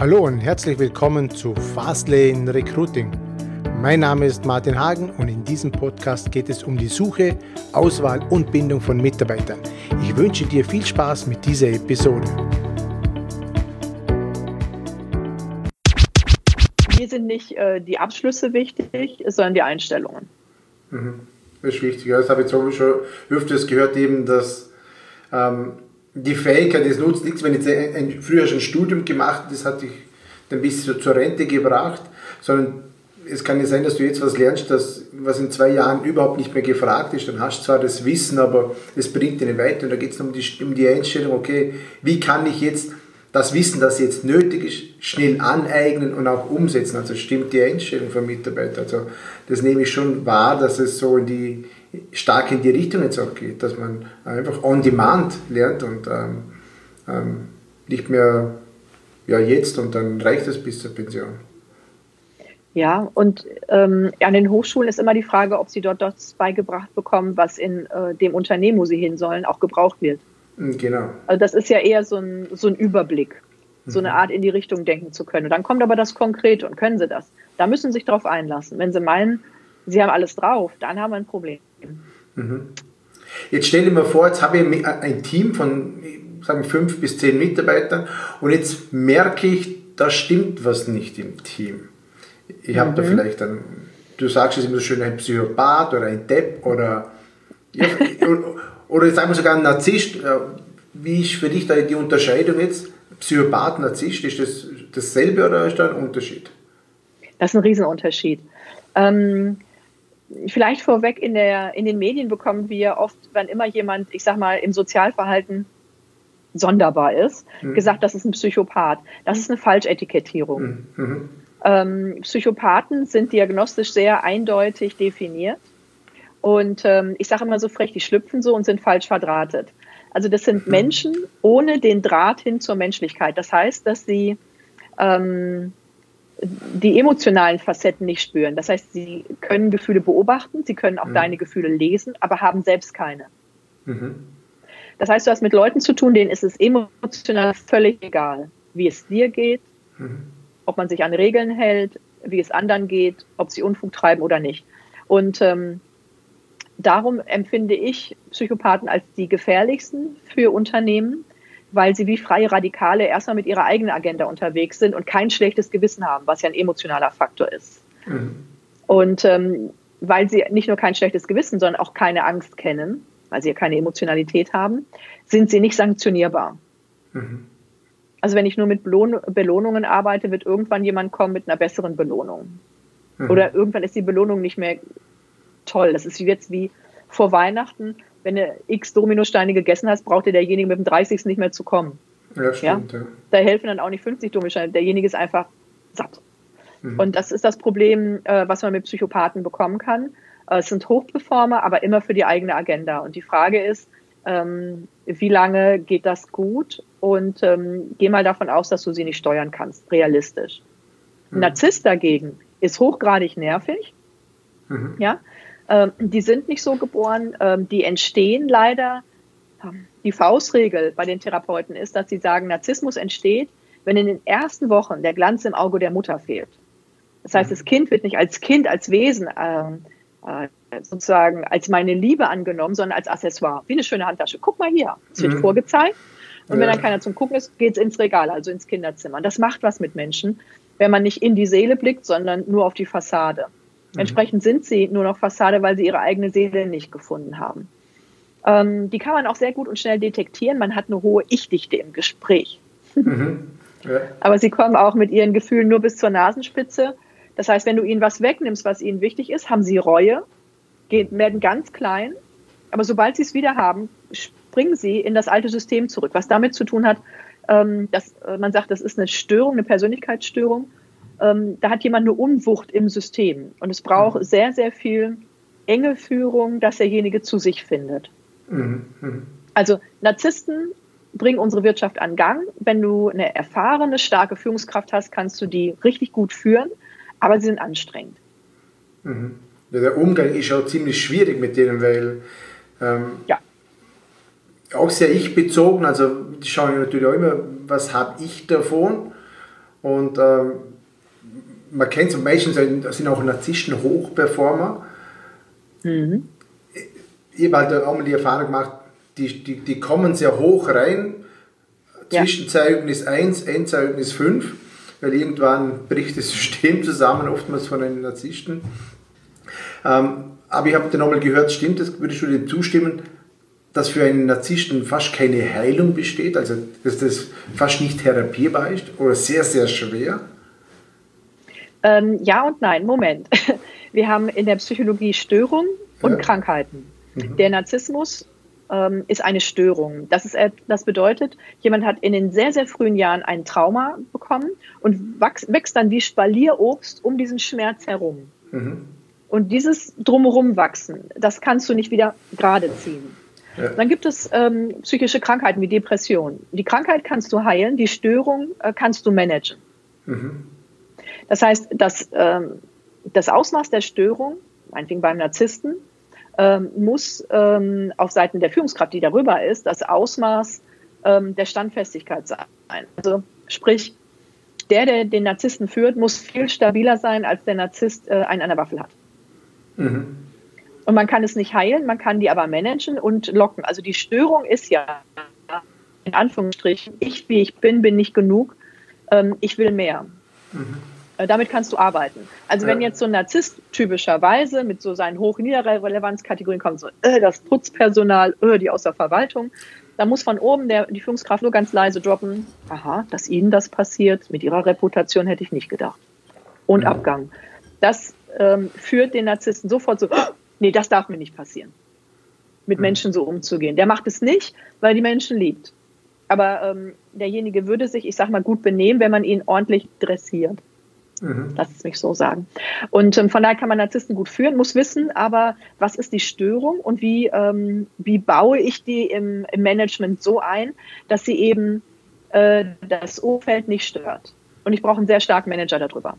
Hallo und herzlich willkommen zu Fastlane Recruiting. Mein Name ist Martin Hagen und in diesem Podcast geht es um die Suche, Auswahl und Bindung von Mitarbeitern. Ich wünsche dir viel Spaß mit dieser Episode. Mir sind nicht äh, die Abschlüsse wichtig, sondern die Einstellungen. Mhm. Das ist wichtig. Das habe ich jetzt schon öfters gehört, eben, dass ähm, die Fähigkeit, es nutzt nichts, wenn ich jetzt ein, ein, früher schon ein Studium gemacht das hat dich dann bis zur Rente gebracht, sondern es kann ja sein, dass du jetzt was lernst, das, was in zwei Jahren überhaupt nicht mehr gefragt ist. Dann hast du zwar das Wissen, aber es bringt dich nicht weiter. Und da geht es um die, um die Einstellung, okay, wie kann ich jetzt das Wissen, das jetzt nötig ist, schnell aneignen und auch umsetzen. Also stimmt die Einstellung von Mitarbeitern. Also das nehme ich schon wahr, dass es so in die, stark in die Richtung jetzt auch geht, dass man einfach on demand lernt und ähm, ähm, nicht mehr ja, jetzt und dann reicht es bis zur Pension. Ja, und ähm, an den Hochschulen ist immer die Frage, ob sie dort das beigebracht bekommen, was in äh, dem Unternehmen, wo sie hin sollen, auch gebraucht wird. Hm, genau. Also das ist ja eher so ein, so ein Überblick, so eine mhm. Art in die Richtung denken zu können. Und dann kommt aber das Konkrete und können sie das. Da müssen sie sich drauf einlassen. Wenn sie meinen, sie haben alles drauf, dann haben wir ein Problem. Mhm. Jetzt stell dir mal vor, jetzt habe ich ein Team von sagen fünf bis zehn Mitarbeitern und jetzt merke ich, da stimmt was nicht im Team. Ich habe mhm. da vielleicht ein, du sagst es immer so schön, ein Psychopath oder ein Depp oder, ja, oder sagen wir sogar ein Narzisst. Wie ist für dich da die Unterscheidung jetzt? Psychopath, Narzisst, ist das dasselbe oder ist da ein Unterschied? Das ist ein Riesenunterschied. Ähm, vielleicht vorweg in, der, in den Medien bekommen wir oft, wenn immer jemand, ich sag mal, im Sozialverhalten sonderbar ist, mhm. gesagt, das ist ein Psychopath. Das ist eine Falschetikettierung. Mhm. mhm. Ähm, Psychopathen sind diagnostisch sehr eindeutig definiert. Und ähm, ich sage immer so frech, die schlüpfen so und sind falsch verdrahtet. Also das sind mhm. Menschen ohne den Draht hin zur Menschlichkeit. Das heißt, dass sie ähm, die emotionalen Facetten nicht spüren. Das heißt, sie können Gefühle beobachten, sie können auch mhm. deine Gefühle lesen, aber haben selbst keine. Mhm. Das heißt, du hast mit Leuten zu tun, denen ist es emotional völlig egal, wie es dir geht, mhm. ob man sich an Regeln hält, wie es anderen geht, ob sie Unfug treiben oder nicht. Und ähm, darum empfinde ich Psychopathen als die gefährlichsten für Unternehmen, weil sie wie freie Radikale erstmal mit ihrer eigenen Agenda unterwegs sind und kein schlechtes Gewissen haben, was ja ein emotionaler Faktor ist. Mhm. Und ähm, weil sie nicht nur kein schlechtes Gewissen, sondern auch keine Angst kennen, weil sie ja keine Emotionalität haben, sind sie nicht sanktionierbar. Mhm. Also wenn ich nur mit Belohn Belohnungen arbeite, wird irgendwann jemand kommen mit einer besseren Belohnung. Mhm. Oder irgendwann ist die Belohnung nicht mehr toll. Das ist jetzt wie vor Weihnachten wenn du x Dominosteine gegessen hast, braucht dir derjenige mit dem 30. nicht mehr zu kommen. Ja, stimmt. Ja? Ja. Da helfen dann auch nicht 50 Dominosteine. Derjenige ist einfach satt. Mhm. Und das ist das Problem, äh, was man mit Psychopathen bekommen kann. Äh, es sind Hochperformer, aber immer für die eigene Agenda. Und die Frage ist, ähm, wie lange geht das gut? Und ähm, geh mal davon aus, dass du sie nicht steuern kannst, realistisch. Mhm. Narzisst dagegen ist hochgradig nervig. Mhm. Ja, ähm, die sind nicht so geboren, ähm, die entstehen leider. Ähm, die Faustregel bei den Therapeuten ist, dass sie sagen, Narzissmus entsteht, wenn in den ersten Wochen der Glanz im Auge der Mutter fehlt. Das heißt, das Kind wird nicht als Kind, als Wesen ähm, äh, sozusagen als meine Liebe angenommen, sondern als Accessoire, wie eine schöne Handtasche. Guck mal hier, es wird mhm. vorgezeigt. Und wenn dann keiner zum Gucken ist, geht es ins Regal, also ins Kinderzimmer. Und das macht was mit Menschen, wenn man nicht in die Seele blickt, sondern nur auf die Fassade. Mhm. Entsprechend sind sie nur noch Fassade, weil sie ihre eigene Seele nicht gefunden haben. Ähm, die kann man auch sehr gut und schnell detektieren. Man hat eine hohe Ich-Dichte im Gespräch. Mhm. Ja. Aber sie kommen auch mit ihren Gefühlen nur bis zur Nasenspitze. Das heißt, wenn du ihnen was wegnimmst, was ihnen wichtig ist, haben sie Reue, gehen, werden ganz klein. Aber sobald sie es wieder haben, springen sie in das alte System zurück, was damit zu tun hat, ähm, dass äh, man sagt, das ist eine Störung, eine Persönlichkeitsstörung ähm, da hat jemand eine Unwucht im System. Und es braucht mhm. sehr, sehr viel enge Führung, dass derjenige zu sich findet. Mhm. mhm. Also Narzissten bringen unsere Wirtschaft an Gang. Wenn du eine erfahrene, starke Führungskraft hast, kannst du die richtig gut führen, aber sie sind anstrengend. Mhm. Ja, der Umgang ist auch ziemlich schwierig mit denen, weil ähm, ja. auch sehr ich bezogen, also die schauen natürlich auch immer, was habe ich davon Und ähm, man kennt zum Beispiel, sind auch Narzissten Hochperformer. Mhm. Ich habe halt auch mal die Erfahrung gemacht, die, die, die kommen sehr hoch rein, Zwischenzeugnis 1, Endzeugnis 5, weil irgendwann bricht das System zusammen, oftmals von den Narzissten. Ähm, aber ich habe dann nochmal gehört, stimmt das, würdest du dir zustimmen, dass für einen Narzissten fast keine Heilung besteht, also dass das fast nicht therapierbar ist oder sehr, sehr schwer? Ähm, ja und nein, Moment. Wir haben in der Psychologie Störungen und ja. Krankheiten. Mhm. Der Narzissmus ähm, ist eine Störung. Das, ist, das bedeutet, jemand hat in den sehr, sehr frühen Jahren ein Trauma bekommen und wächst, wächst dann wie Spalierobst um diesen Schmerz herum. Mhm. Und dieses Drumherum wachsen, das kannst du nicht wieder gerade ziehen. Ja. Dann gibt es ähm, psychische Krankheiten wie Depression. Die Krankheit kannst du heilen, die Störung äh, kannst du managen. Mhm. Das heißt, dass, ähm, das Ausmaß der Störung, meinetwegen beim Narzissten, ähm, muss ähm, auf Seiten der Führungskraft, die darüber ist, das Ausmaß ähm, der Standfestigkeit sein. Also sprich, der, der den Narzissten führt, muss viel stabiler sein, als der Narzisst äh, einen an der Waffel hat. Mhm. Und man kann es nicht heilen, man kann die aber managen und locken. Also die Störung ist ja, in Anführungsstrichen, ich wie ich bin, bin nicht genug, ähm, ich will mehr. Mhm. Äh, damit kannst du arbeiten. Also wenn jetzt so ein Narzisst typischerweise mit so seinen hohen Niederrelevanzkategorien kommt, so äh, das Putzpersonal, äh, die aus der Verwaltung, dann muss von oben der, die Führungskraft nur ganz leise droppen, aha, dass Ihnen das passiert, mit Ihrer Reputation hätte ich nicht gedacht. Und ja. Abgang. Das ähm, führt den Narzissten sofort so, oh, nee, das darf mir nicht passieren. Mit mhm. Menschen so umzugehen. Der macht es nicht, weil die Menschen liebt. Aber ähm, derjenige würde sich, ich sag mal, gut benehmen, wenn man ihn ordentlich dressiert. Mhm. Lass es mich so sagen. Und ähm, von daher kann man Narzissten gut führen, muss wissen, aber was ist die Störung und wie, ähm, wie baue ich die im, im, Management so ein, dass sie eben äh, das Umfeld nicht stört. Und ich brauche einen sehr starken Manager darüber.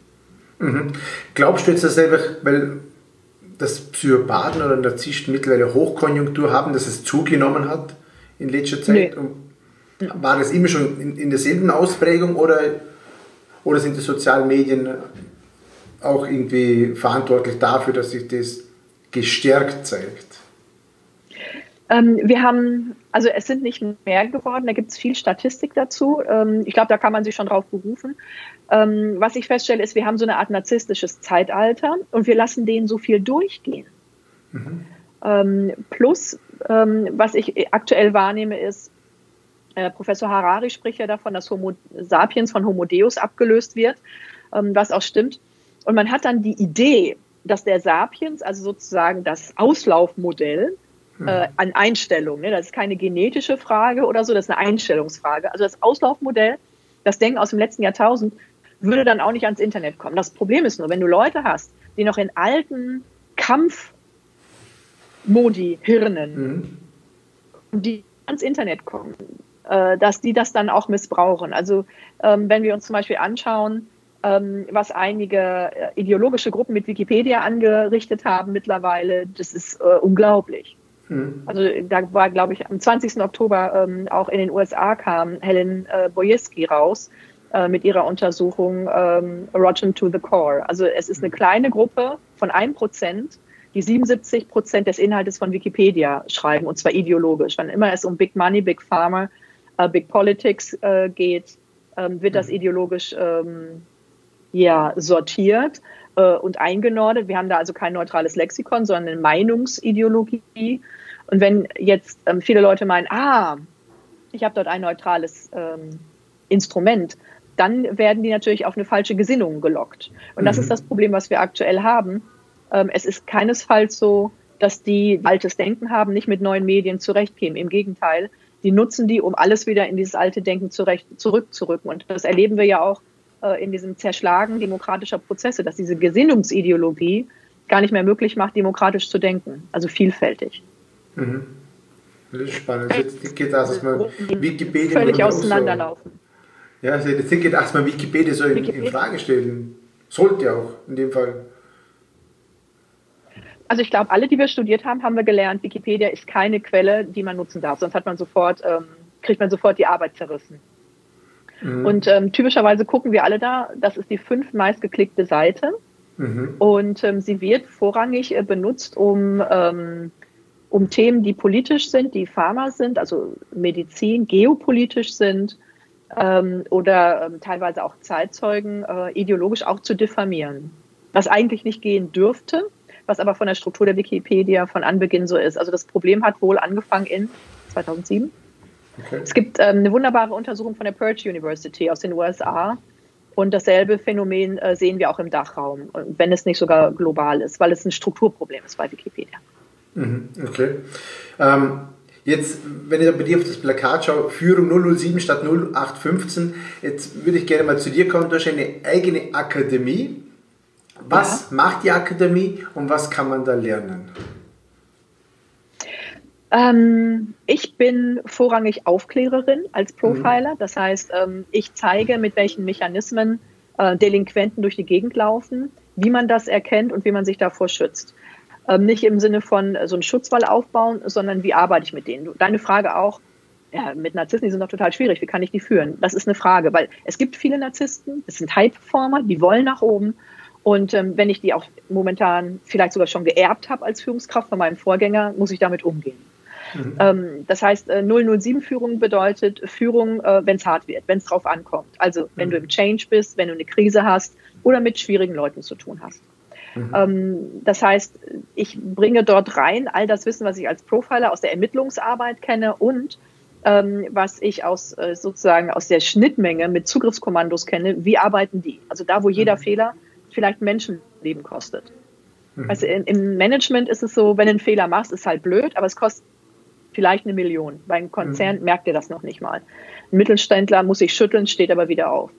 Mhm. Glaubst du jetzt, dass einfach, weil das Psychopathen oder Narzissten mittlerweile Hochkonjunktur haben, dass es zugenommen hat in letzter Zeit? Nee. War das immer schon in, in derselben Ausprägung oder oder sind die sozialen Medien auch irgendwie verantwortlich dafür, dass sich das gestärkt zeigt? Ähm, wir haben, also es sind nicht mehr geworden, da gibt es viel Statistik dazu. Ähm, ich glaube, da kann man sich schon drauf berufen. Ähm, was ich feststelle, ist, wir haben so eine Art narzisstisches Zeitalter und wir lassen denen so viel durchgehen. Mhm. Ähm, plus, ähm, was ich aktuell wahrnehme, ist, äh, Professor Harari spricht ja davon, dass Homo sapiens von Homo Deus abgelöst wird, ähm, was auch stimmt. Und man hat dann die Idee, dass der Sapiens, also sozusagen das Auslaufmodell hm. äh, an Einstellungen, ne, das ist keine genetische Frage oder so, das ist eine Einstellungsfrage. Also das Auslaufmodell, das Denken aus dem letzten Jahrtausend, würde dann auch nicht ans Internet kommen. Das Problem ist nur, wenn du Leute hast, die noch in alten Kampfmodi hirnen, mhm. die ans Internet kommen, dass die das dann auch missbrauchen. Also ähm, wenn wir uns zum Beispiel anschauen, ähm, was einige äh, ideologische Gruppen mit Wikipedia angerichtet haben mittlerweile, das ist äh, unglaublich. Mhm. Also da war, glaube ich, am 20. Oktober ähm, auch in den USA kam Helen äh, Bojeski raus äh, mit ihrer Untersuchung ähm, Rotten to the Core. Also es ist eine hm. kleine Gruppe von einem Prozent, die 77 Prozent des Inhaltes von Wikipedia schreiben, und zwar ideologisch. Wann immer es um Big Money, Big Pharma äh, Big Politics äh, geht, ähm, wird das mhm. ideologisch ähm, ja, sortiert äh, und eingenordet. Wir haben da also kein neutrales Lexikon, sondern eine Meinungsideologie. Und wenn jetzt ähm, viele Leute meinen, ah, ich habe dort ein neutrales ähm, Instrument, dann werden die natürlich auf eine falsche Gesinnung gelockt. Und mhm. das ist das Problem, was wir aktuell haben. Ähm, es ist keinesfalls so, dass die altes Denken haben, nicht mit neuen Medien zurechtkämen. Im Gegenteil, die nutzen die, um alles wieder in dieses alte Denken zurecht, zurückzurücken. Und das erleben wir ja auch äh, in diesem Zerschlagen demokratischer Prozesse, dass diese Gesinnungsideologie gar nicht mehr möglich macht, demokratisch zu denken, also vielfältig. Mhm. Das ist spannend. Jetzt geht das, man Wikipedia völlig auseinanderlaufen. So, ja, also jetzt geht man Wikipedia so in, in Frage stellen sollte auch in dem Fall. Also ich glaube, alle, die wir studiert haben, haben wir gelernt, Wikipedia ist keine Quelle, die man nutzen darf. Sonst hat man sofort, ähm, kriegt man sofort die Arbeit zerrissen. Mhm. Und ähm, typischerweise gucken wir alle da, das ist die fünf meistgeklickte Seite. Mhm. Und ähm, sie wird vorrangig äh, benutzt, um, ähm, um Themen, die politisch sind, die Pharma sind, also Medizin, geopolitisch sind ähm, oder ähm, teilweise auch Zeitzeugen äh, ideologisch auch zu diffamieren. Was eigentlich nicht gehen dürfte, was aber von der Struktur der Wikipedia von Anbeginn so ist. Also das Problem hat wohl angefangen in 2007. Okay. Es gibt ähm, eine wunderbare Untersuchung von der Purge University aus den USA. Und dasselbe Phänomen äh, sehen wir auch im Dachraum, wenn es nicht sogar global ist, weil es ein Strukturproblem ist bei Wikipedia. Mhm, okay. Ähm, jetzt, wenn ich bei dir auf das Plakat schaue, Führung 007 statt 0815, jetzt würde ich gerne mal zu dir kommen. Du hast eine eigene Akademie. Was ja. macht die Akademie und was kann man da lernen? Ähm, ich bin vorrangig Aufklärerin als Profiler. Mhm. Das heißt, ähm, ich zeige, mit welchen Mechanismen äh, Delinquenten durch die Gegend laufen, wie man das erkennt und wie man sich davor schützt. Ähm, nicht im Sinne von äh, so einen Schutzwall aufbauen, sondern wie arbeite ich mit denen. Deine Frage auch, ja, mit Narzissten, die sind doch total schwierig. Wie kann ich die führen? Das ist eine Frage, weil es gibt viele Narzissten, es sind High-Performer, die wollen nach oben und ähm, wenn ich die auch momentan vielleicht sogar schon geerbt habe als Führungskraft von meinem Vorgänger, muss ich damit umgehen. Mhm. Ähm, das heißt, äh, 007-Führung bedeutet Führung, äh, wenn es hart wird, wenn es drauf ankommt. Also wenn mhm. du im Change bist, wenn du eine Krise hast oder mit schwierigen Leuten zu tun hast. Mhm. Ähm, das heißt, ich bringe dort rein all das Wissen, was ich als Profiler aus der Ermittlungsarbeit kenne und ähm, was ich aus äh, sozusagen aus der Schnittmenge mit Zugriffskommandos kenne. Wie arbeiten die? Also da, wo jeder mhm. Fehler vielleicht Menschenleben kostet. Mhm. Also im Management ist es so, wenn du einen Fehler machst, ist halt blöd, aber es kostet vielleicht eine Million. Bei einem Konzern mhm. merkt ihr das noch nicht mal. Ein Mittelständler muss sich schütteln, steht aber wieder auf.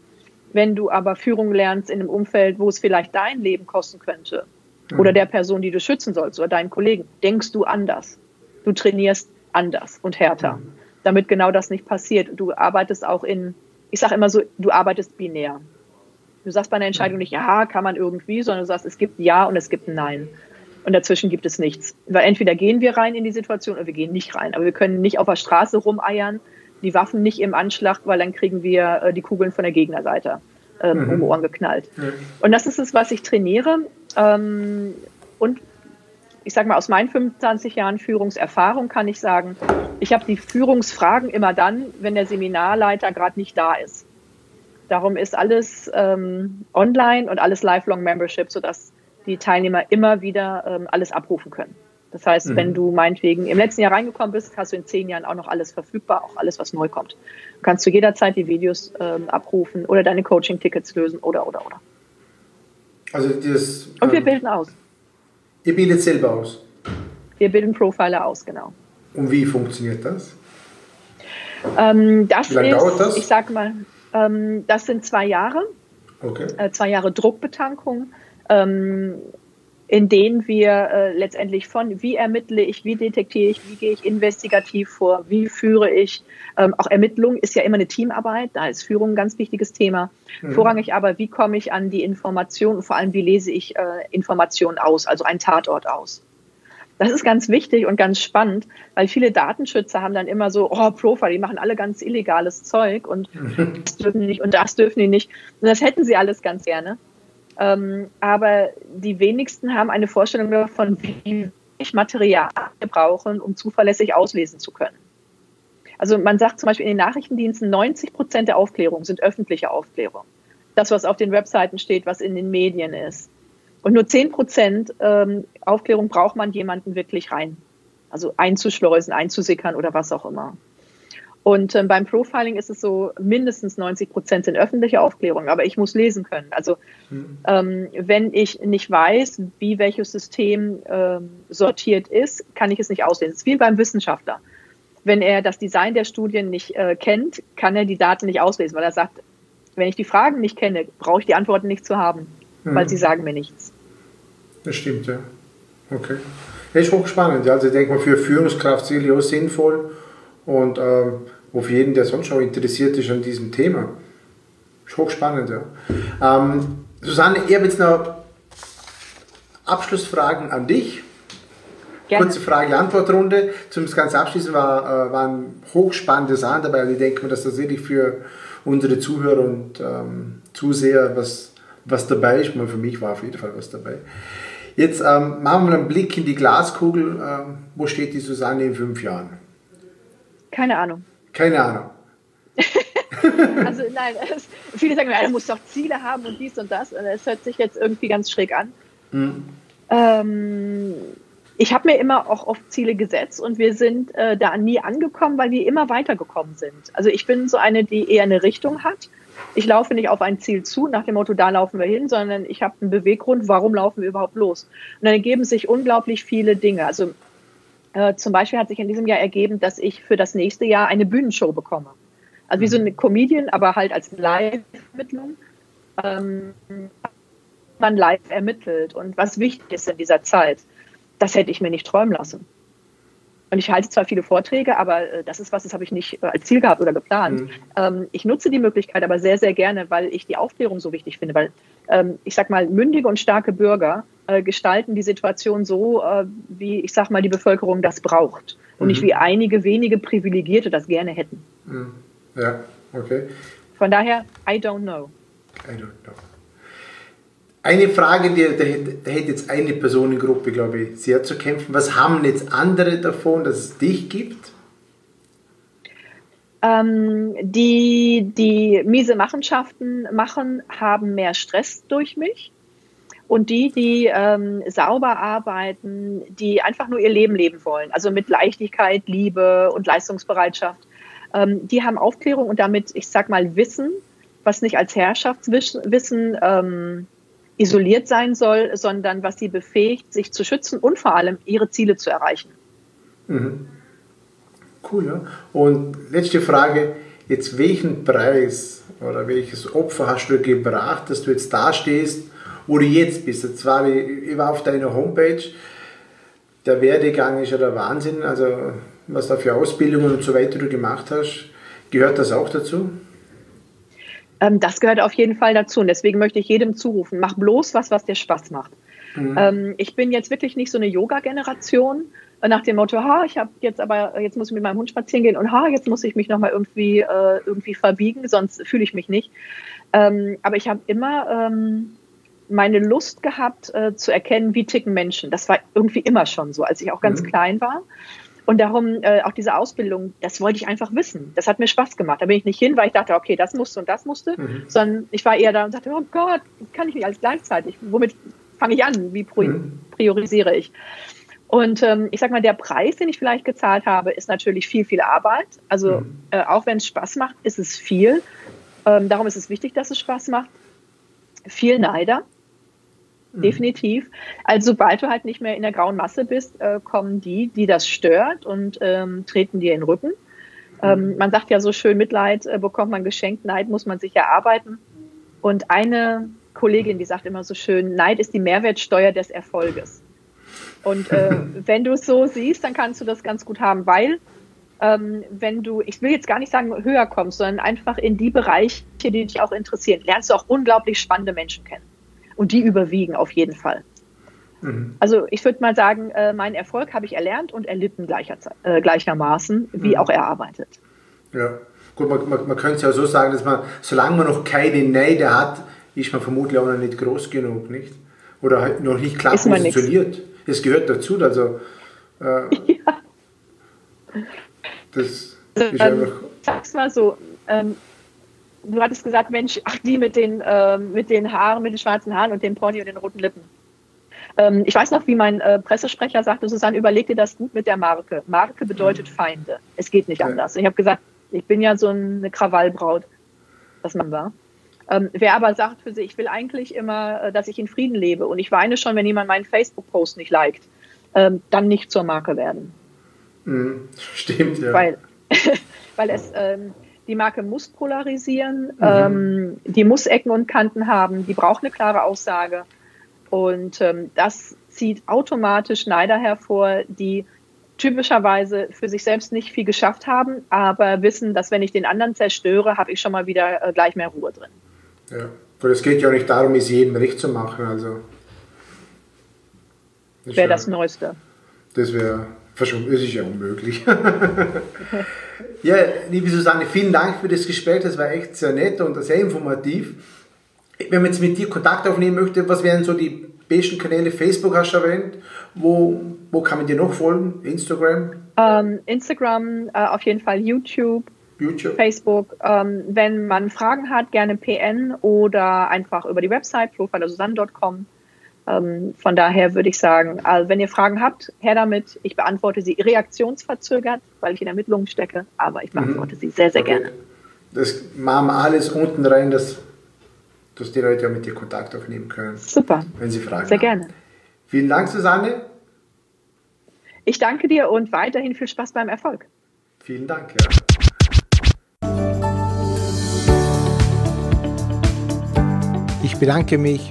Wenn du aber Führung lernst in einem Umfeld, wo es vielleicht dein Leben kosten könnte mhm. oder der Person, die du schützen sollst oder deinen Kollegen, denkst du anders. Du trainierst anders und härter, mhm. damit genau das nicht passiert. Du arbeitest auch in, ich sage immer so, du arbeitest binär. Du sagst bei einer Entscheidung nicht, ja, kann man irgendwie, sondern du sagst, es gibt Ja und es gibt Nein. Und dazwischen gibt es nichts. Weil entweder gehen wir rein in die Situation oder wir gehen nicht rein. Aber wir können nicht auf der Straße rumeiern, die Waffen nicht im Anschlag, weil dann kriegen wir äh, die Kugeln von der Gegnerseite ähm, mhm. um Ohren geknallt. Mhm. Und das ist es, was ich trainiere. Ähm, und ich sage mal, aus meinen 25 Jahren Führungserfahrung kann ich sagen, ich habe die Führungsfragen immer dann, wenn der Seminarleiter gerade nicht da ist. Darum ist alles ähm, online und alles Lifelong Membership, sodass die Teilnehmer immer wieder ähm, alles abrufen können. Das heißt, mhm. wenn du meinetwegen im letzten Jahr reingekommen bist, hast du in zehn Jahren auch noch alles verfügbar, auch alles, was neu kommt. Du kannst zu jeder Zeit die Videos ähm, abrufen oder deine Coaching-Tickets lösen oder, oder, oder. Also das, Und wir ähm, bilden aus. Ihr bildet selber aus? Wir bilden Profiler aus, genau. Und wie funktioniert das? Ähm, das wie lange ist, dauert das? Ich sag mal, ähm, das sind zwei Jahre. Okay. Äh, zwei Jahre Druckbetankung ähm, in denen wir äh, letztendlich von, wie ermittle ich, wie detektiere ich, wie gehe ich investigativ vor, wie führe ich. Ähm, auch Ermittlung ist ja immer eine Teamarbeit, da ist Führung ein ganz wichtiges Thema. Mhm. Vorrangig aber, wie komme ich an die Informationen, vor allem, wie lese ich äh, Informationen aus, also einen Tatort aus. Das ist ganz wichtig und ganz spannend, weil viele Datenschützer haben dann immer so, oh, Profile, die machen alle ganz illegales Zeug und das dürfen die nicht und das dürfen die nicht. Und das hätten sie alles ganz gerne. Ähm, aber die wenigsten haben eine Vorstellung davon, wie ich Material brauchen, um zuverlässig auslesen zu können. Also man sagt zum Beispiel in den Nachrichtendiensten, 90 Prozent der Aufklärung sind öffentliche Aufklärung. Das, was auf den Webseiten steht, was in den Medien ist. Und nur 10 Prozent ähm, Aufklärung braucht man jemanden wirklich rein. Also einzuschleusen, einzusickern oder was auch immer. Und ähm, beim Profiling ist es so, mindestens 90 Prozent sind öffentliche Aufklärung, aber ich muss lesen können. Also mhm. ähm, wenn ich nicht weiß, wie welches System ähm, sortiert ist, kann ich es nicht auslesen. Es ist wie beim Wissenschaftler. Wenn er das Design der Studien nicht äh, kennt, kann er die Daten nicht auslesen, weil er sagt, wenn ich die Fragen nicht kenne, brauche ich die Antworten nicht zu haben, mhm. weil sie sagen mir nichts. Das stimmt, ja. Okay. Das ist hochspannend. Ja. Also ich denke mal, für Führungskraft sicherlich auch sinnvoll und ähm, auf jeden, der sonst schon interessiert ist an diesem Thema. Ist hochspannend, ja. Ähm, Susanne, ich habe jetzt noch Abschlussfragen an dich. Gerne. kurze Frage-Antwort-Runde. Zum ganz abschließen war, äh, waren hochspannende Sachen dabei. ich denke mir, dass das wirklich für unsere Zuhörer und ähm, Zuseher was, was dabei ist. Für mich war auf jeden Fall was dabei. Jetzt ähm, machen wir einen Blick in die Glaskugel. Ähm, wo steht die Susanne in fünf Jahren? Keine Ahnung. Keine Ahnung. also nein, es, viele sagen, ja, du musst doch Ziele haben und dies und das. Und es hört sich jetzt irgendwie ganz schräg an. Mhm. Ähm, ich habe mir immer auch oft Ziele gesetzt und wir sind äh, da nie angekommen, weil wir immer weitergekommen sind. Also ich bin so eine, die eher eine Richtung hat. Ich laufe nicht auf ein Ziel zu, nach dem Motto, da laufen wir hin, sondern ich habe einen Beweggrund, warum laufen wir überhaupt los. Und dann ergeben sich unglaublich viele Dinge. Also äh, zum Beispiel hat sich in diesem Jahr ergeben, dass ich für das nächste Jahr eine Bühnenshow bekomme. Also wie so eine Comedian, aber halt als Live-Ermittlung. Ähm, man live ermittelt und was wichtig ist in dieser Zeit. Das hätte ich mir nicht träumen lassen. Und ich halte zwar viele Vorträge, aber äh, das ist was, das habe ich nicht äh, als Ziel gehabt oder geplant. Mhm. Ähm, ich nutze die Möglichkeit aber sehr, sehr gerne, weil ich die Aufklärung so wichtig finde, weil ähm, ich sag mal, mündige und starke Bürger äh, gestalten die Situation so, wie ich sag mal, die Bevölkerung das braucht und mhm. nicht wie einige wenige Privilegierte das gerne hätten. Mhm. Ja, okay. Von daher, I don't know. I don't know. Eine Frage, die, da, hätte jetzt eine Personengruppe, glaube ich, sehr zu kämpfen. Was haben jetzt andere davon, dass es dich gibt? Ähm, die, die miese Machenschaften machen, haben mehr Stress durch mich. Und die, die ähm, sauber arbeiten, die einfach nur ihr Leben leben wollen, also mit Leichtigkeit, Liebe und Leistungsbereitschaft, ähm, die haben Aufklärung und damit, ich sag mal, Wissen, was nicht als Herrschaftswissen ähm, isoliert sein soll, sondern was sie befähigt, sich zu schützen und vor allem ihre Ziele zu erreichen. Mhm. Cool, ja. Und letzte Frage, jetzt welchen Preis oder welches Opfer hast du gebracht, dass du jetzt da stehst, wo du jetzt bist? Jetzt war ich war auf deiner Homepage, der Werdegang ist ja der Wahnsinn, also was da für Ausbildungen und so weiter du gemacht hast. Gehört das auch dazu? Ähm, das gehört auf jeden Fall dazu. Und deswegen möchte ich jedem zurufen, mach bloß was, was dir Spaß macht. Mhm. Ähm, ich bin jetzt wirklich nicht so eine Yoga-Generation äh, nach dem Motto, ha, ich habe jetzt aber, jetzt muss ich mit meinem Hund spazieren gehen und ha, jetzt muss ich mich nochmal irgendwie, äh, irgendwie verbiegen, sonst fühle ich mich nicht. Ähm, aber ich habe immer ähm, meine Lust gehabt, äh, zu erkennen, wie ticken Menschen. Das war irgendwie immer schon so, als ich auch ganz mhm. klein war. Und darum äh, auch diese Ausbildung, das wollte ich einfach wissen. Das hat mir Spaß gemacht. Da bin ich nicht hin, weil ich dachte, okay, das musste und das musste, mhm. sondern ich war eher da und sagte, oh Gott, kann ich nicht alles gleichzeitig. Womit fange ich an? Wie mhm. priorisiere ich? Und ähm, ich sag mal, der Preis, den ich vielleicht gezahlt habe, ist natürlich viel, viel Arbeit. Also mhm. äh, auch wenn es Spaß macht, ist es viel. Ähm, darum ist es wichtig, dass es Spaß macht. Viel Neider. Mhm. Definitiv. Also sobald du halt nicht mehr in der grauen Masse bist, äh, kommen die, die das stört und ähm, treten dir in den Rücken. Ähm, mhm. man sagt ja so schön, Mitleid äh, bekommt man geschenkt, Neid muss man sich erarbeiten. Und eine Kollegin, die sagt immer so schön, Neid ist die Mehrwertsteuer des Erfolges. Und äh, wenn du es so siehst, dann kannst du das ganz gut haben, weil ähm, wenn du, ich will jetzt gar nicht sagen höher kommst, sondern einfach in die Bereiche, die dich auch interessieren, lernst du auch unglaublich spannende Menschen kennen. Und die überwiegen auf jeden Fall. Mhm. Also ich würde mal sagen, äh, meinen Erfolg habe ich erlernt und erlitten gleicher, äh, gleichermaßen, wie mhm. auch erarbeitet. Ja, gut, man, man, man könnte es ja so sagen, dass man, solange man noch keine Neide hat, ist man vermutlich auch noch nicht groß genug, nicht? Oder halt noch nicht klar positioniert. Es gehört dazu, also äh, ja. das also, ist ähm, einfach... Sag's mal so, ähm, du hattest gesagt, Mensch, ach, die mit den, äh, mit den Haaren, mit den schwarzen Haaren und dem Pony und den roten Lippen. Ähm, ich weiß noch, wie mein äh, Pressesprecher sagte, Susanne, überleg dir das gut mit der Marke. Marke bedeutet mhm. Feinde. Es geht nicht anders. Ich habe gesagt, ich bin ja so eine Krawallbraut, was man war. Ähm, wer aber sagt für sich, ich will eigentlich immer, äh, dass ich in Frieden lebe und ich weine schon, wenn jemand meinen Facebook-Post nicht liked, ähm, dann nicht zur Marke werden. Mhm. Stimmt, ja. Weil, weil es, ähm, die Marke muss polarisieren, mhm. ähm, die muss Ecken und Kanten haben, die braucht eine klare Aussage. Und ähm, das zieht automatisch Neider hervor, die typischerweise für sich selbst nicht viel geschafft haben, aber wissen, dass wenn ich den anderen zerstöre, habe ich schon mal wieder äh, gleich mehr Ruhe drin. Ja, weil es geht ja auch nicht darum, es jedem recht zu machen. Also wäre das Neueste. Das wäre das ist ja unmöglich. ja, liebe Susanne, vielen Dank für das Gespräch. Das war echt sehr nett und sehr informativ. Wenn man jetzt mit dir Kontakt aufnehmen möchte, was wären so die besten Kanäle? Facebook hast du erwähnt. Wo, wo kann man dir noch folgen? Instagram? Ähm, Instagram, äh, auf jeden Fall YouTube. YouTube. Facebook. Ähm, wenn man Fragen hat, gerne PN oder einfach über die Website profilersusanne.com. Ähm, von daher würde ich sagen, also wenn ihr Fragen habt, her damit. Ich beantworte sie reaktionsverzögert, weil ich in Ermittlungen stecke, aber ich mhm. beantworte mhm. sie sehr, sehr okay. gerne. Das machen wir alles unten rein, dass, dass die Leute ja mit dir Kontakt aufnehmen können. Super. Wenn sie Fragen sehr haben. Sehr gerne. Vielen Dank, Susanne. Ich danke dir und weiterhin viel Spaß beim Erfolg. Vielen Dank. Ja. Ich bedanke mich